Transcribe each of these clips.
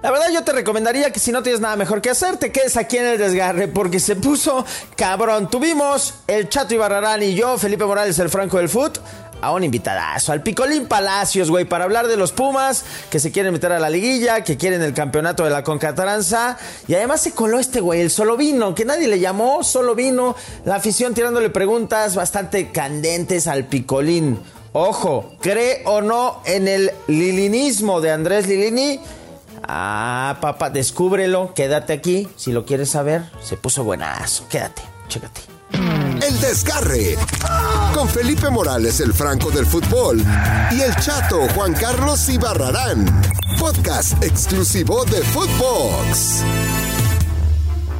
La verdad yo te recomendaría que si no tienes nada mejor que hacer, te quedes aquí en el desgarre porque se puso cabrón. Tuvimos el Chato Ibarrarán y yo, Felipe Morales, el Franco del Foot, a un invitadazo, al Picolín Palacios, güey, para hablar de los Pumas que se quieren meter a la liguilla, que quieren el campeonato de la Concatranza. Y además se coló este güey, el solo vino, que nadie le llamó, solo vino. La afición tirándole preguntas bastante candentes al Picolín. Ojo, cree o no en el lilinismo de Andrés Lilini. Ah, papá, descúbrelo, quédate aquí. Si lo quieres saber, se puso buenazo. Quédate, chécate. El desgarre. Con Felipe Morales, el Franco del fútbol. Y el chato Juan Carlos Ibarrarán. Podcast exclusivo de Footbox.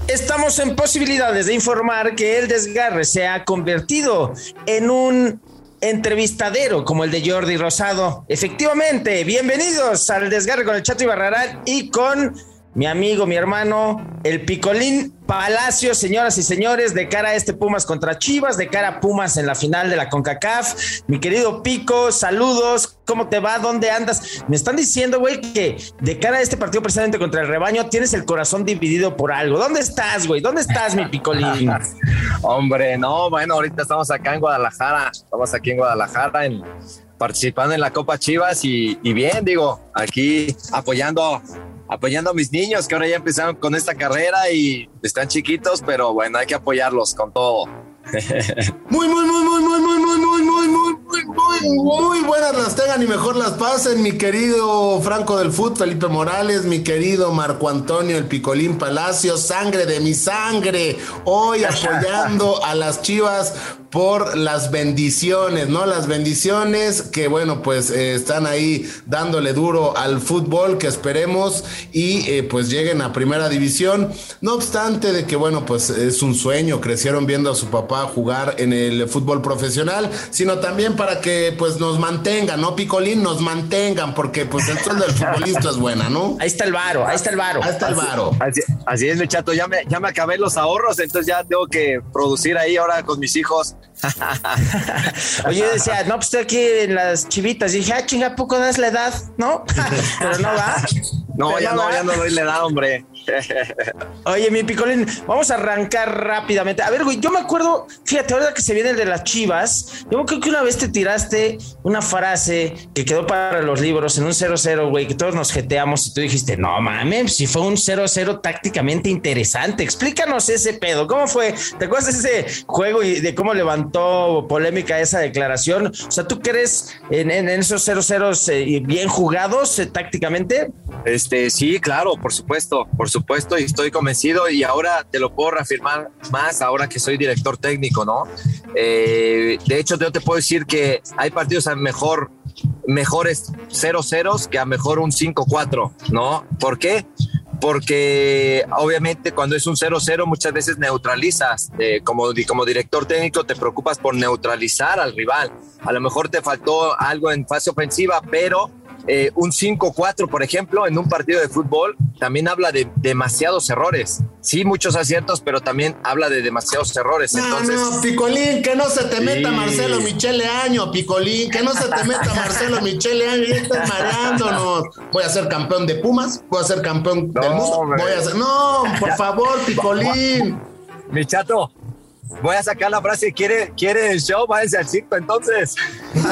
Estamos en posibilidades de informar que el desgarre se ha convertido en un entrevistadero como el de Jordi Rosado. Efectivamente, bienvenidos al desgarre con el Chato Ibarrarán y con mi amigo, mi hermano, el Picolín Palacio, señoras y señores, de cara a este Pumas contra Chivas, de cara a Pumas en la final de la CONCACAF. Mi querido Pico, saludos, ¿cómo te va? ¿Dónde andas? Me están diciendo, güey, que de cara a este partido precisamente contra el rebaño tienes el corazón dividido por algo. ¿Dónde estás, güey? ¿Dónde estás, mi Picolín? Hombre, no, bueno, ahorita estamos acá en Guadalajara, estamos aquí en Guadalajara participando en la Copa Chivas y bien, digo, aquí apoyando apoyando a mis niños que ahora ya empezaron con esta carrera y están chiquitos, pero bueno, hay que apoyarlos con todo. Muy, muy, muy, muy, muy, muy, muy, muy, muy, muy, muy, muy buenas las tengan y mejor las pasen, mi querido Franco del Fut, Felipe Morales, mi querido Marco Antonio, el Picolín Palacio, sangre de mi sangre, hoy apoyando a las chivas por las bendiciones, ¿no? Las bendiciones que, bueno, pues eh, están ahí dándole duro al fútbol, que esperemos y eh, pues lleguen a primera división. No obstante de que, bueno, pues es un sueño, crecieron viendo a su papá jugar en el fútbol profesional, sino también para que pues nos mantengan, ¿no? Picolín, nos mantengan, porque pues el sueldo del futbolista es buena, ¿no? Ahí está el varo, ahí está el varo. Ahí está el varo. Así, así es, mi chato, ya me, ya me acabé los ahorros, entonces ya tengo que producir ahí ahora con mis hijos Oye, yo decía, no, pues estoy aquí en las chivitas. Y dije, ah, chinga, poco das la edad? ¿No? Pero no va. No, ya no, ya no doy la edad, hombre. Oye, mi picolín, vamos a arrancar rápidamente. A ver, güey, yo me acuerdo, fíjate, ahora que se viene el de las chivas, yo creo que una vez te tiraste una frase que quedó para los libros en un 0-0, güey, que todos nos jeteamos y tú dijiste, no mames, si fue un 0-0 tácticamente interesante. Explícanos ese pedo, ¿cómo fue? ¿Te acuerdas de ese juego y de cómo levantó polémica esa declaración? O sea, ¿tú crees en, esos 0-0 eh, bien jugados eh, tácticamente? Este, sí, claro, por supuesto, por supuesto, y estoy convencido y ahora te lo puedo reafirmar más ahora que soy director técnico, ¿no? Eh, de hecho, yo te puedo decir que hay partidos a mejor, mejores 0-0 que a mejor un 5-4, ¿no? ¿Por qué? Porque obviamente cuando es un 0-0 muchas veces neutralizas, eh, como, como director técnico te preocupas por neutralizar al rival. A lo mejor te faltó algo en fase ofensiva, pero eh, un 5-4, por ejemplo, en un partido de fútbol, también habla de demasiados errores. Sí, muchos aciertos, pero también habla de demasiados errores. No, Entonces, no, Picolín, que no se te meta Marcelo Michele Año, Picolín, que no se te meta Marcelo Michele Año, ya estás mareándonos. Voy a ser campeón de Pumas, voy a ser campeón del mundo, voy a ser... No, por favor, Picolín. Mi chato, voy a sacar la frase, ¿quiere, quiere el show? Váyanse al circo entonces.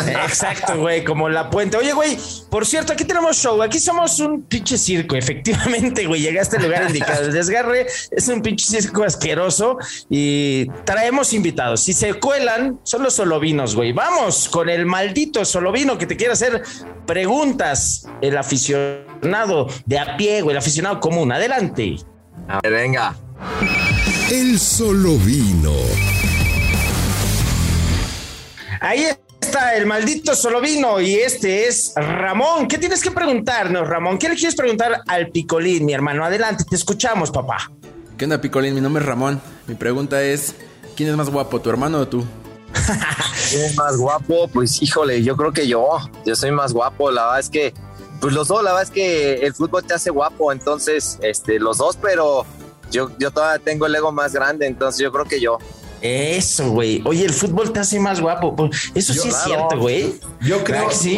Exacto, güey, como la puente. Oye, güey, por cierto, aquí tenemos show. Aquí somos un pinche circo, efectivamente, güey. Llegaste al lugar indicado. El desgarre es un pinche circo asqueroso y traemos invitados. Si se cuelan, son los solovinos, güey. Vamos con el maldito solovino que te quiere hacer preguntas. El aficionado de a pie, güey, el aficionado común. Adelante. A ver, venga. El solo vino. Ahí está el maldito solo vino y este es Ramón. ¿Qué tienes que preguntarnos, Ramón? ¿Qué le quieres preguntar al Picolín, mi hermano? Adelante, te escuchamos, papá. ¿Qué onda, Picolín? Mi nombre es Ramón. Mi pregunta es, ¿quién es más guapo, tu hermano o tú? ¿Quién es más guapo? Pues híjole, yo creo que yo. Yo soy más guapo. La verdad es que, pues los dos, la verdad es que el fútbol te hace guapo. Entonces, este, los dos, pero yo, yo todavía tengo el ego más grande. Entonces, yo creo que yo. Eso, güey. Oye, el fútbol te hace más guapo. Pues, Eso sí es cierto, güey. Yo creo ¿Verdad que sí?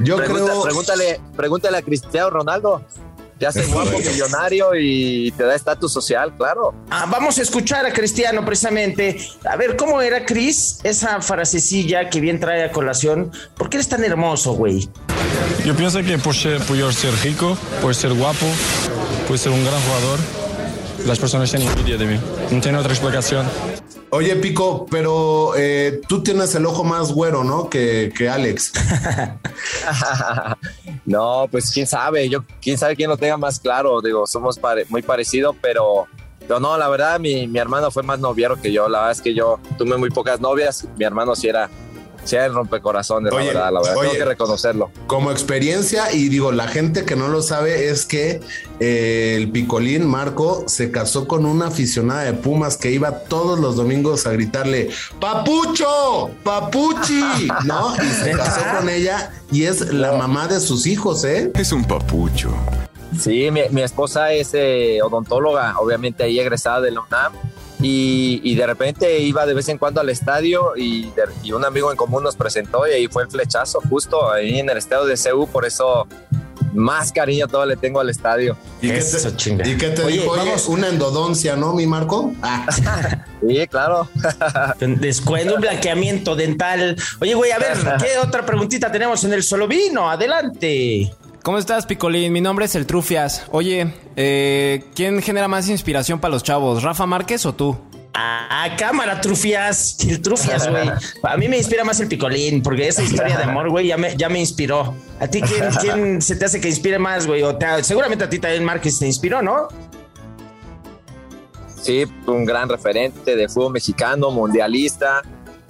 Yo Pregunta- creo- Pregúntale, pregúntale a Cristiano Ronaldo. te hace guapo, millonario y te da estatus social, claro. Ah, vamos a escuchar a Cristiano precisamente. A ver, ¿cómo era, Cris? Esa frasecilla que bien trae a colación. ¿Por qué eres tan hermoso, güey? Yo pienso que por ser, por yo ser rico, por ser guapo, por ser un gran jugador, las personas tienen envidia de mí. No tiene otra explicación. Oye, Pico, pero eh, tú tienes el ojo más güero, ¿no? Que, que Alex. no, pues quién sabe, yo quién sabe quién lo tenga más claro. Digo, somos pare- muy parecidos, pero, pero no, la verdad, mi, mi hermano fue más noviero que yo. La verdad es que yo tuve muy pocas novias. Mi hermano sí era, sí el rompecorazones, Oye, la verdad, la verdad. oye. Tengo que reconocerlo. Como experiencia, y digo, la gente que no lo sabe es que eh, el Picolín Marco se casó con una aficionada de Pumas que iba todos los domingos a gritarle ¡Papucho! ¡Papuchi! ¿No? Y se casó con ella y es la mamá de sus hijos, ¿eh? Es un papucho. Sí, mi, mi esposa es eh, odontóloga, obviamente ahí egresada de la UNAM. Y, y de repente iba de vez en cuando al estadio y, de- y un amigo en común nos presentó y ahí fue el flechazo justo ahí en el estadio de CU, por eso más cariño todo le tengo al estadio. ¿Y qué Eso, te, chinga. ¿y qué te Oye, dijo? Oye, vamos. una endodoncia, ¿no, mi Marco? Ah. Sí, claro. Descuento, un blanqueamiento dental. Oye, güey, a ver, ¿qué otra preguntita tenemos en el solo vino? Adelante. ¿Cómo estás, Picolín? Mi nombre es El Trufias. Oye, eh, ¿quién genera más inspiración para los chavos? ¿Rafa Márquez o tú? Ah, cámara, trufias. El trufias, güey. A mí me inspira más el picolín, porque esa historia de amor, güey, ya me, ya me inspiró. ¿A ti quién, quién se te hace que inspire más, güey? Seguramente a ti también Márquez te inspiró, ¿no? Sí, un gran referente de fútbol mexicano, mundialista.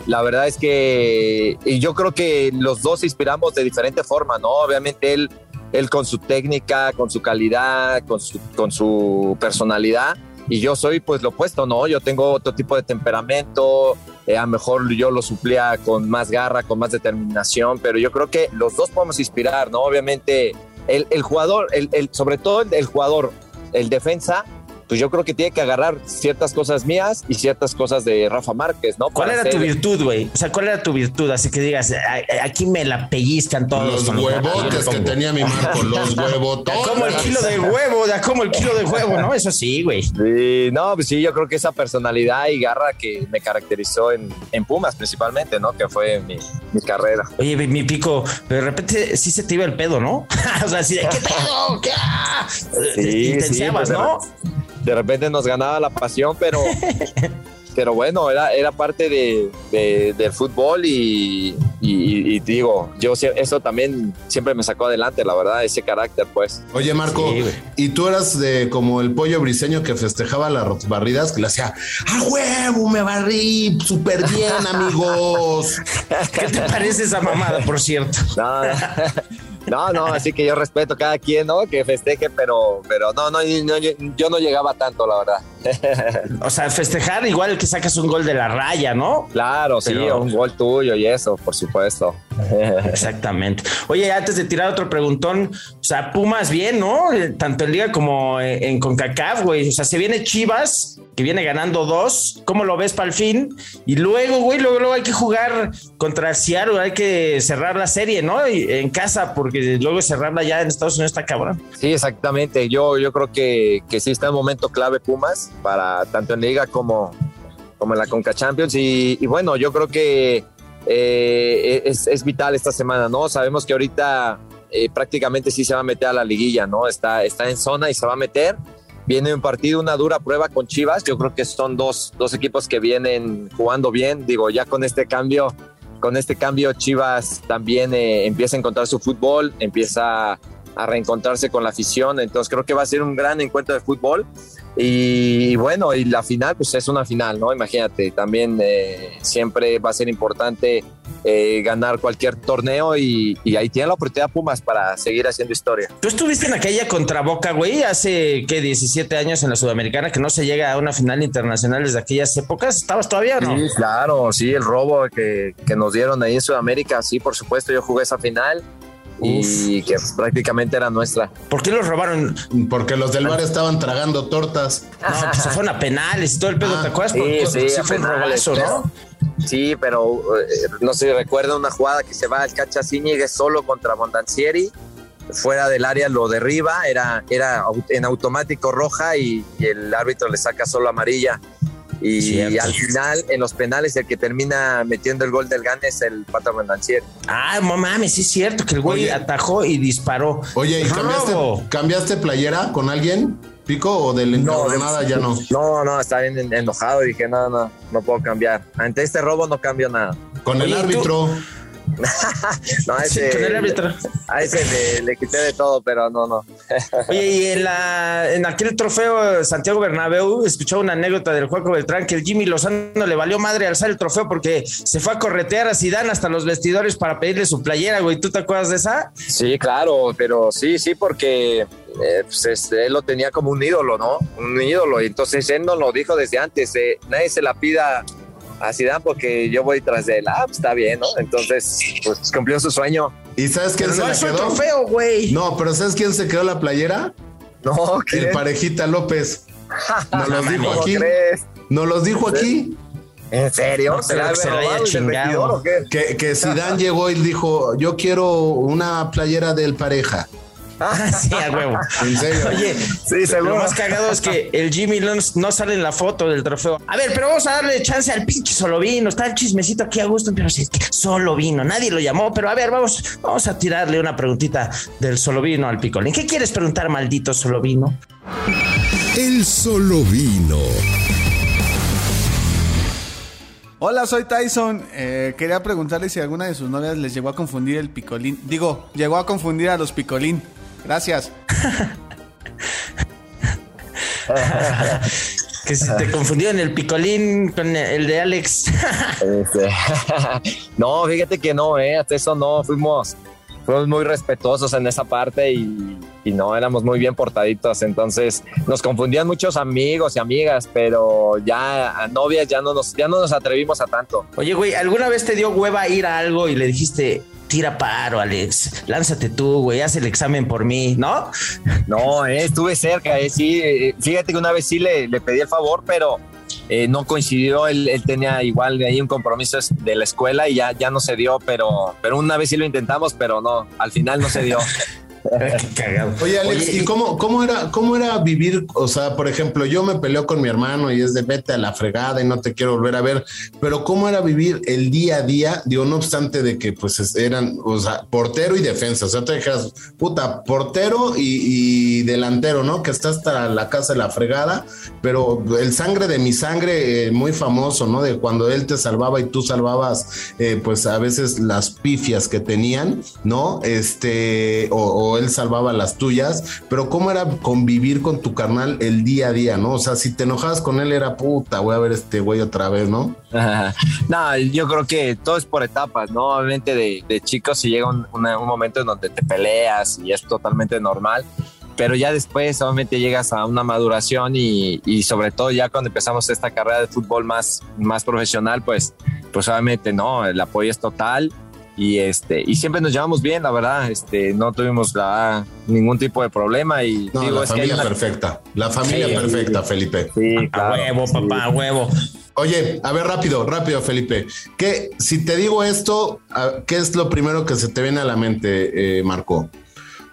La verdad es que y yo creo que los dos se inspiramos de diferente forma, ¿no? Obviamente él, él con su técnica, con su calidad, con su, con su personalidad. Y yo soy pues lo opuesto, ¿no? Yo tengo otro tipo de temperamento, eh, a lo mejor yo lo suplía con más garra, con más determinación, pero yo creo que los dos podemos inspirar, ¿no? Obviamente el, jugador, el, sobre todo el jugador, el defensa, pues yo creo que tiene que agarrar ciertas cosas mías y ciertas cosas de Rafa Márquez, ¿no? ¿Cuál Para era tu virtud, güey? O sea, ¿cuál era tu virtud? Así que digas, "A- a- aquí me la pellizcan todos. Los huevotes que tenía mi Marco, los huevotes. Como el kilo de huevo, da como el kilo de huevo, ¿no? Eso sí, güey. Sí, no, pues sí, yo creo que esa personalidad y garra que me caracterizó en, en Pumas principalmente, ¿no? Que fue mi, mi carrera. Oye, mi pico, de repente sí se te iba el pedo, ¿no? o sea, así de, ¿qué pedo? ¿Qué? ah?" Sí, Intenseabas, sí, pues, ¿no? De repente nos ganaba la pasión, pero, pero bueno, era, era parte de, de- del fútbol y, y- y digo, yo eso también siempre me sacó adelante, la verdad, ese carácter, pues. Oye, Marco, Sí, y tú eras de como el pollo briseño que festejaba las barridas, que le hacía, ¡a huevo! Me barrí súper bien, amigos. ¿Qué te parece esa mamada, por cierto? No, no, no, no, así que yo respeto a cada quien, ¿no? Que festeje, pero, pero no, no, no, yo, yo no llegaba tanto, la verdad. O sea, festejar igual que sacas un gol de la raya, ¿no? Claro, sí, Pero- un gol tuyo y eso, por supuesto. Exactamente. Oye, antes de tirar otro preguntón, o sea, Pumas bien, ¿no? Eh, Tanto en Liga como en, en CONCACAF, güey. O sea, se viene Chivas, que viene ganando dos. ¿Cómo lo ves para el fin? Y luego, güey, luego, hay que jugar contra Seattle, hay que cerrar la serie, ¿no? Y en casa, porque luego cerrarla ya en Estados Unidos está cabrón. Sí, exactamente. Yo, yo creo que, que sí está en momento clave Pumas, para tanto en Liga como, como en la Conca Champions. Y bueno, yo creo que eh, es, es vital esta semana, ¿no? Sabemos que ahorita eh, prácticamente sí se va a meter a la liguilla, ¿no? Está, está en zona y se va a meter. Viene un partido, una dura prueba con Chivas. Yo creo que son dos, dos equipos que vienen jugando bien. Digo, ya con este cambio, con este cambio Chivas también eh, empieza a encontrar su fútbol, empieza a reencontrarse con la afición. Entonces creo que va a ser un gran encuentro de fútbol. Y, bueno, y la final, pues es una final, ¿no? Imagínate, también eh, siempre va a ser importante eh, ganar cualquier torneo y, y ahí tiene la oportunidad Pumas para seguir haciendo historia. Tú estuviste en aquella contra Boca, güey, hace, ¿qué? 17 años en la Sudamericana, que no se llega a una final internacional desde aquellas épocas. ¿Estabas todavía no? Sí, claro, sí, el robo que, que nos dieron ahí en Sudamérica, sí, por supuesto, yo jugué esa final y que prácticamente era nuestra. ¿Por qué los robaron? Porque los del bar estaban tragando tortas. No, pues se fueron a penales y todo el pedo, Ah, ¿te acuerdas? sí, Porque sí, a fue un penales, robazo, pero- ¿no? Sí, pero eh, no sé, recuerda una jugada que se va al Cacha Zíñiga solo contra Mondancieri fuera del área lo derriba, era, era en automático roja y, y el árbitro le saca solo amarilla. Y, Cierto. al final, en los penales, el que termina metiendo el gol del Gane es el Pata Renancier. Ah, no mames, sí es cierto que el güey Oye. atajó y disparó. Oye, ¿y cambiaste, cambiaste playera con alguien, Pico, o del encabronada ya no? No, no, está bien en- enojado. Dije, no, no, no puedo cambiar. Ante este robo no cambio nada. Con el ¿y tú? No, a Sí, ese, con el árbitro. a ese le, le quité de todo, pero no, no. Oye, y en, la, en aquel trofeo Santiago Bernabéu, escuchaba una anécdota del Juaco Beltrán que el Jimmy Lozano le valió madre alzar el trofeo porque se fue a corretear a Zidane hasta los vestidores para pedirle su playera, güey. ¿Tú te acuerdas de esa? Sí, claro, pero sí, sí, porque eh, pues, es- él lo tenía como un ídolo, ¿no? Un ídolo. Y entonces él nos lo dijo desde antes. eh, nadie se la pida a Zidane porque yo voy tras de él. Ah, pues está bien, ¿no? Entonces, pues cumplió su sueño. ¿Y sabes quién Pero se no la trofeo, güey. No, pero ¿sabes quién se quedó la playera? No, El. Parejita López. Nos los dijo ¿Cómo aquí. crees? Nos los dijo aquí. ¿En serio? No creo la que se haya chingado. vestidor o qué? Que, que Zidane llegó y dijo, yo quiero una playera del pareja. Ah, sí, a huevo. En serio. Oye, Sí, lo seguro. más cagado es que el Jimmy no, no sale en la foto del trofeo. A ver, pero vamos a darle chance al pinche solo vino. Está el chismecito aquí a gusto, pero sí, solo vino. Nadie lo llamó, pero a ver, vamos, vamos a tirarle una preguntita del solo vino al picolín. ¿Qué quieres preguntar, maldito solo vino? El solo vino. Hola, soy Tyson. Eh, quería preguntarle si alguna de sus novias les llegó a confundir el picolín. Digo, llegó a confundir a los picolín. Gracias. Que se te confundieron el picolín con el de Alex. Este, no, fíjate que no, eh, hasta eso no, fuimos, fuimos muy respetuosos en esa parte y, y no éramos muy bien portaditos, entonces nos confundían muchos amigos y amigas, pero ya a novias ya no nos, ya no nos atrevimos a tanto. Oye, güey, ¿alguna vez te dio hueva ir a algo y le dijiste, tira paro, Alex? Lánzate tú, güey, haz el examen por mí, ¿no? No, eh, estuve cerca, eh, sí, eh, fíjate que una vez sí le, le pedí el favor, pero eh, no coincidió, él, él tenía igual de ahí un compromiso de la escuela y ya, ya no se dio, pero, pero una vez sí lo intentamos, pero no, al final no se dio. Cagado. Oye, Alex, Oye, ¿y cómo, cómo, era, cómo era vivir? O sea, por ejemplo, yo me peleo con mi hermano y es de vete a la fregada y no te quiero volver a ver, pero ¿cómo era vivir el día a día? Digo, no obstante de que pues es- eran, o sea, portero y defensa, o sea, te dijeras, puta, portero y, y delantero, ¿no? Que está hasta la casa de la fregada, pero el sangre de mi sangre, eh, muy famoso, ¿no? De cuando él te salvaba y tú salvabas, eh, pues a veces las pifias que tenían, ¿no? Este, o, o él salvaba las tuyas, pero ¿cómo era convivir con tu carnal el día a día, ¿no? O sea, si te enojabas con él era puta, voy a ver este güey otra vez, ¿no? no, yo creo que todo es por etapas, ¿no? Obviamente de, de chicos si llega un, un momento en donde te peleas y es totalmente normal, pero ya después obviamente llegas a una maduración y, y sobre todo ya cuando empezamos esta carrera de fútbol más, más profesional, pues, pues obviamente no, el apoyo es total y este y siempre nos llevamos bien, la verdad, este no tuvimos la- ningún tipo de problema y No, digo la es que familia una- perfecta, la familia Sí. perfecta, Felipe. Sí, A huevo, papá, a huevo. Oye, a ver, rápido, rápido, Felipe. ¿Qué, si te digo esto, ¿qué es lo primero que se te viene a la mente, eh, Marco?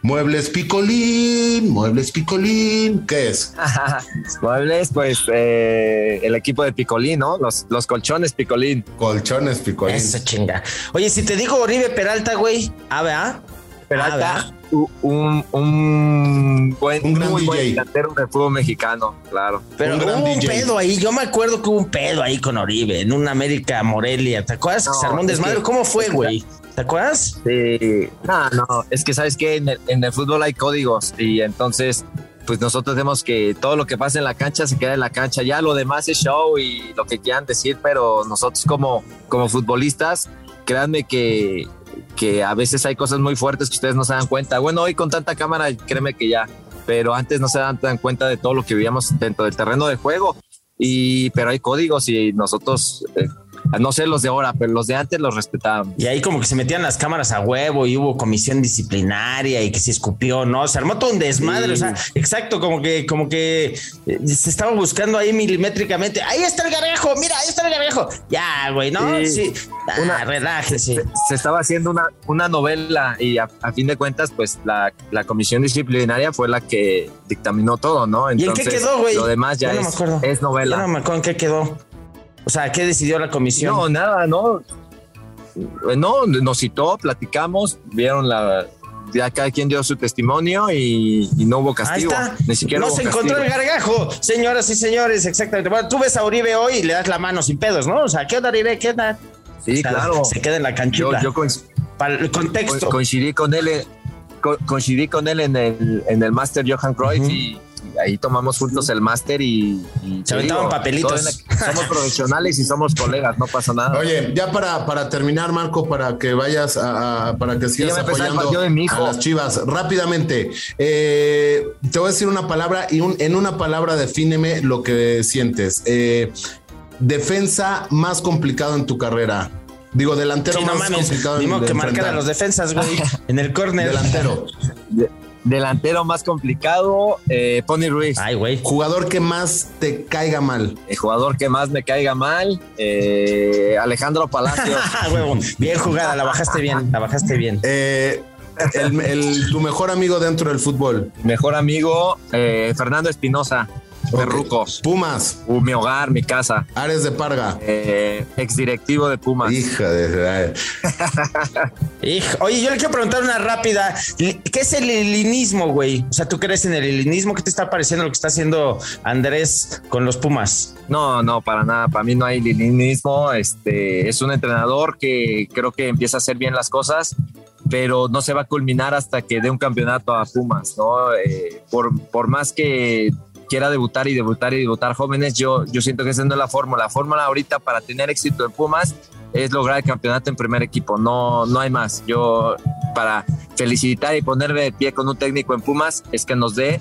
Muebles Picolín, Muebles Picolín, ¿qué es? Muebles, pues eh, el equipo de Picolín, ¿no? Los, los colchones Picolín. Colchones Picolín. Esa chinga. Oye, si te digo Oribe Peralta, güey, a ver, ¿ah? Peralta, u- un, un buen, Un gran muy buen DJ. delantero del fútbol mexicano, claro. Pero Un gran hubo un DJ. pedo ahí. Yo me acuerdo que hubo un pedo ahí con Oribe en un América Morelia. ¿Te acuerdas? No, que se armó un es desmadre. que- ¿Cómo fue, güey? ¿Te acuerdas? Sí. No, no, es que sabes que en el, fútbol hay códigos y entonces pues nosotros tenemos que todo lo que pasa en la cancha se queda en la cancha, ya lo demás es show y lo que quieran decir, pero nosotros como, como futbolistas, créanme que, que a veces hay cosas muy fuertes que ustedes no se dan cuenta. Bueno, hoy con tanta cámara, créeme que ya, pero antes no se dan tan cuenta de todo lo que vivíamos dentro del terreno de juego. Y, pero hay códigos y nosotros eh, No sé los de ahora, pero los de antes los respetábamos. Y ahí como que se metían las cámaras a huevo y hubo comisión disciplinaria y que se escupió, ¿no? Se armó todo un desmadre, o sea, exacto, como que, como que eh, se estaba buscando ahí milimétricamente. Ahí está el gargajo, mira, ahí está el gargajo. Ya, güey, ¿no? Sí. Sí. Ah, Una- relájese. Se estaba haciendo una, una novela y a, a fin de cuentas, pues la, la comisión disciplinaria fue la que dictaminó todo, ¿no? ¿Y en qué Entonces, quedó, güey? Lo demás ya no me es, acuerdo. es novela. Ya no me acuerdo en qué quedó. O sea, ¿qué decidió la comisión? No, nada, no. No, nos citó, platicamos, vieron la. Ya cada quien dio su testimonio y, y no hubo Ahí castigo. está. Ni siquiera no hubo se encontró el gargajo, señoras y señores, exactamente. Bueno, tú ves a Uribe hoy y le das la mano sin pedos, ¿no? O sea, ¿qué onda, Uribe? ¿Qué onda? Sí, O sea, claro. Se queda en la Yo, canchita. yo coinc- Para el contexto. co- coincidí con él, coincidí con él en el, en el máster Johan Cruyff y ahí tomamos juntos el máster y, y Se aventaban papelitos. la- somos profesionales y somos colegas, no pasa nada. Oye, ya para, para terminar, Marco, para que vayas a, a- para que sigas apoyando partido de mi hijo. a las Chivas. Rápidamente, eh, te voy a decir una palabra y un- en una palabra defíneme lo que sientes. Eh, defensa más complicado en tu carrera. Digo, delantero Sí, no más mames. complicado Ni en- modo que marcar a los defensas, güey. en el córner. Delantero. De- delantero más complicado, eh, Pony Ruiz. Ay, güey. Jugador que más te caiga mal. El jugador que más me caiga mal, eh, Alejandro Palacios. Ah. Bien jugada, la bajaste bien, la bajaste bien. Eh, el- el- tu mejor amigo dentro del fútbol. Mejor amigo, eh, Fernando Espinosa, Perruco. Pumas. Uh, mi hogar, mi casa. Ares de Parga. Eh, exdirectivo de Pumas. Hija de. Hijo, Oye, yo le quiero preguntar una rápida. ¿Qué es el helenismo, güey? O sea, ¿tú crees en el helenismo? ¿Qué te está pareciendo lo que está haciendo Andrés con los Pumas? No, no, para nada. Para mí no hay lilinismo. Este es un entrenador que creo que empieza a hacer bien las cosas, pero no se va a culminar hasta que dé un campeonato a Pumas, ¿no? Eh, por, por más que quiera debutar y debutar y debutar jóvenes, yo, yo siento que esa no es la fórmula. La fórmula ahorita para tener éxito en Pumas es lograr el campeonato en primer equipo. No, no hay más. Yo para felicitar y ponerme de pie con un técnico en Pumas es que nos dé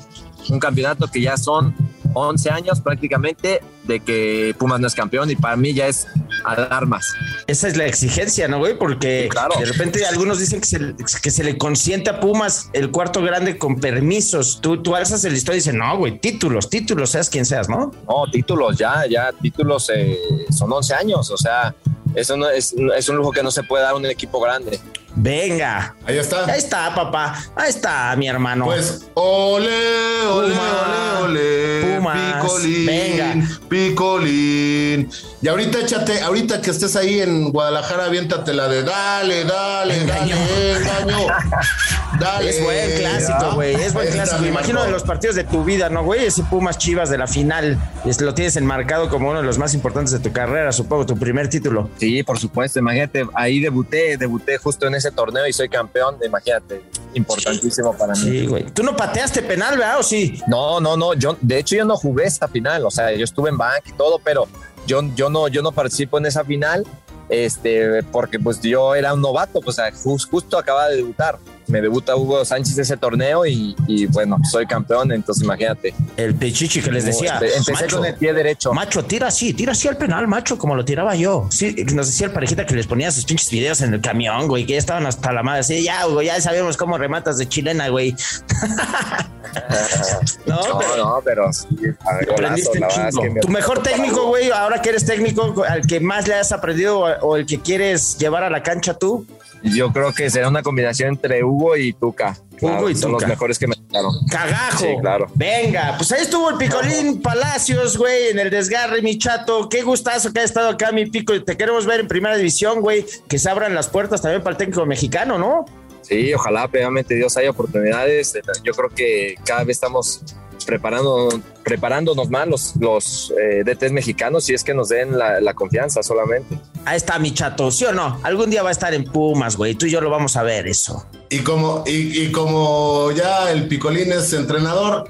un campeonato que ya son 11 años prácticamente de que Pumas no es campeón y para mí ya es alarmas. Esa es la exigencia, ¿no, güey? Porque Sí, claro. de repente algunos dicen que se, que se le consiente a Pumas el cuarto grande con permisos. Tú, tú alzas el listón y dices, no, güey, títulos, títulos, seas quien seas, ¿no? No, títulos ya, ya, títulos eh, son 11 años, o sea, eso no es, es un lujo que no se puede dar a un equipo grande. Venga. Ahí está. Ahí está, papá. Ahí está, mi hermano. Pues, ole, ole, ole, ole. Picolín. Venga. Picolín. Y ahorita échate, ahorita que estés ahí en Guadalajara, aviéntate la de dale, dale, Engaño. dale, engaño. Dale. Es buen clásico, güey. Es buen clásico. Imagino de los partidos de tu vida, ¿no, güey? Ese Pumas Chivas de la final. Es- lo tienes enmarcado como uno de los más importantes de tu carrera, supongo, tu primer título. Sí, por supuesto, imagínate, ahí debuté, debuté justo en ese torneo y soy campeón, imagínate, importantísimo para mí. Sí, güey. Tú no pateaste penal, ¿verdad? ¿O sí? No, no, no, yo, de hecho yo no jugué esta final, o sea, yo estuve en bank y todo, pero yo, yo no, yo no participo en esa final, este, porque pues yo era un novato, pues o sea, jus- justo acababa de debutar. Me debuta Hugo Sánchez ese torneo y, y, bueno, soy campeón, entonces imagínate. El pichichi que les decía. Empe- Empecé macho, con el pie derecho. Macho, tira así, tira así al penal, macho, como lo tiraba yo. Sí, nos decía el parejita que les ponía sus pinches videos en el camión, güey, que ya estaban hasta la madre. Así, ya, güey, ya sabemos cómo rematas de chilena, güey. no, No, pero no, pero sí, ver, golazo, aprendiste que me- Tu mejor técnico, güey, ahora que eres técnico, al que más le has aprendido o, o el que quieres llevar a la cancha tú. Yo creo que será una combinación entre Hugo y Tuca. Hugo y son Tuca. los mejores que me tocaron. Cagajo. Sí, claro. Venga, pues ahí estuvo el Picolín Palacios, güey, en el desgarre, mi chato. Qué gustazo que ha estado acá, mi pico. Te queremos ver en primera división, güey. Que se abran las puertas también para el técnico mexicano, ¿no? Sí, ojalá, previamente Dios haya oportunidades. Yo creo que cada vez estamos preparando, preparándonos más los, los eh, DTs mexicanos y es que nos den la, la confianza solamente. Ahí está, mi chato, ¿sí o no? Algún día va a estar en Pumas, güey. Tú y yo lo vamos a ver, eso. Y como, y, y como ya el Picolín es entrenador,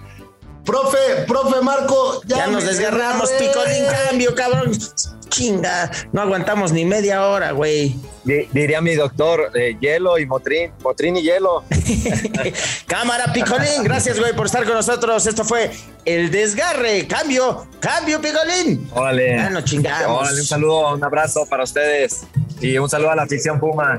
profe, profe Marco, ya, Ya nos desgarramos. Picolín, cambio, cabrón. Chinga, no aguantamos ni media hora, güey. Di- Diría mi doctor, eh, hielo y motrín, motrín y hielo. Cámara, Picolín, gracias, güey, por estar con nosotros. Esto fue El Desgarre. Cambio, cambio, Picolín. Órale. Ya nos chingamos. Órale, un saludo, un abrazo para ustedes. Y un saludo a la afición Puma.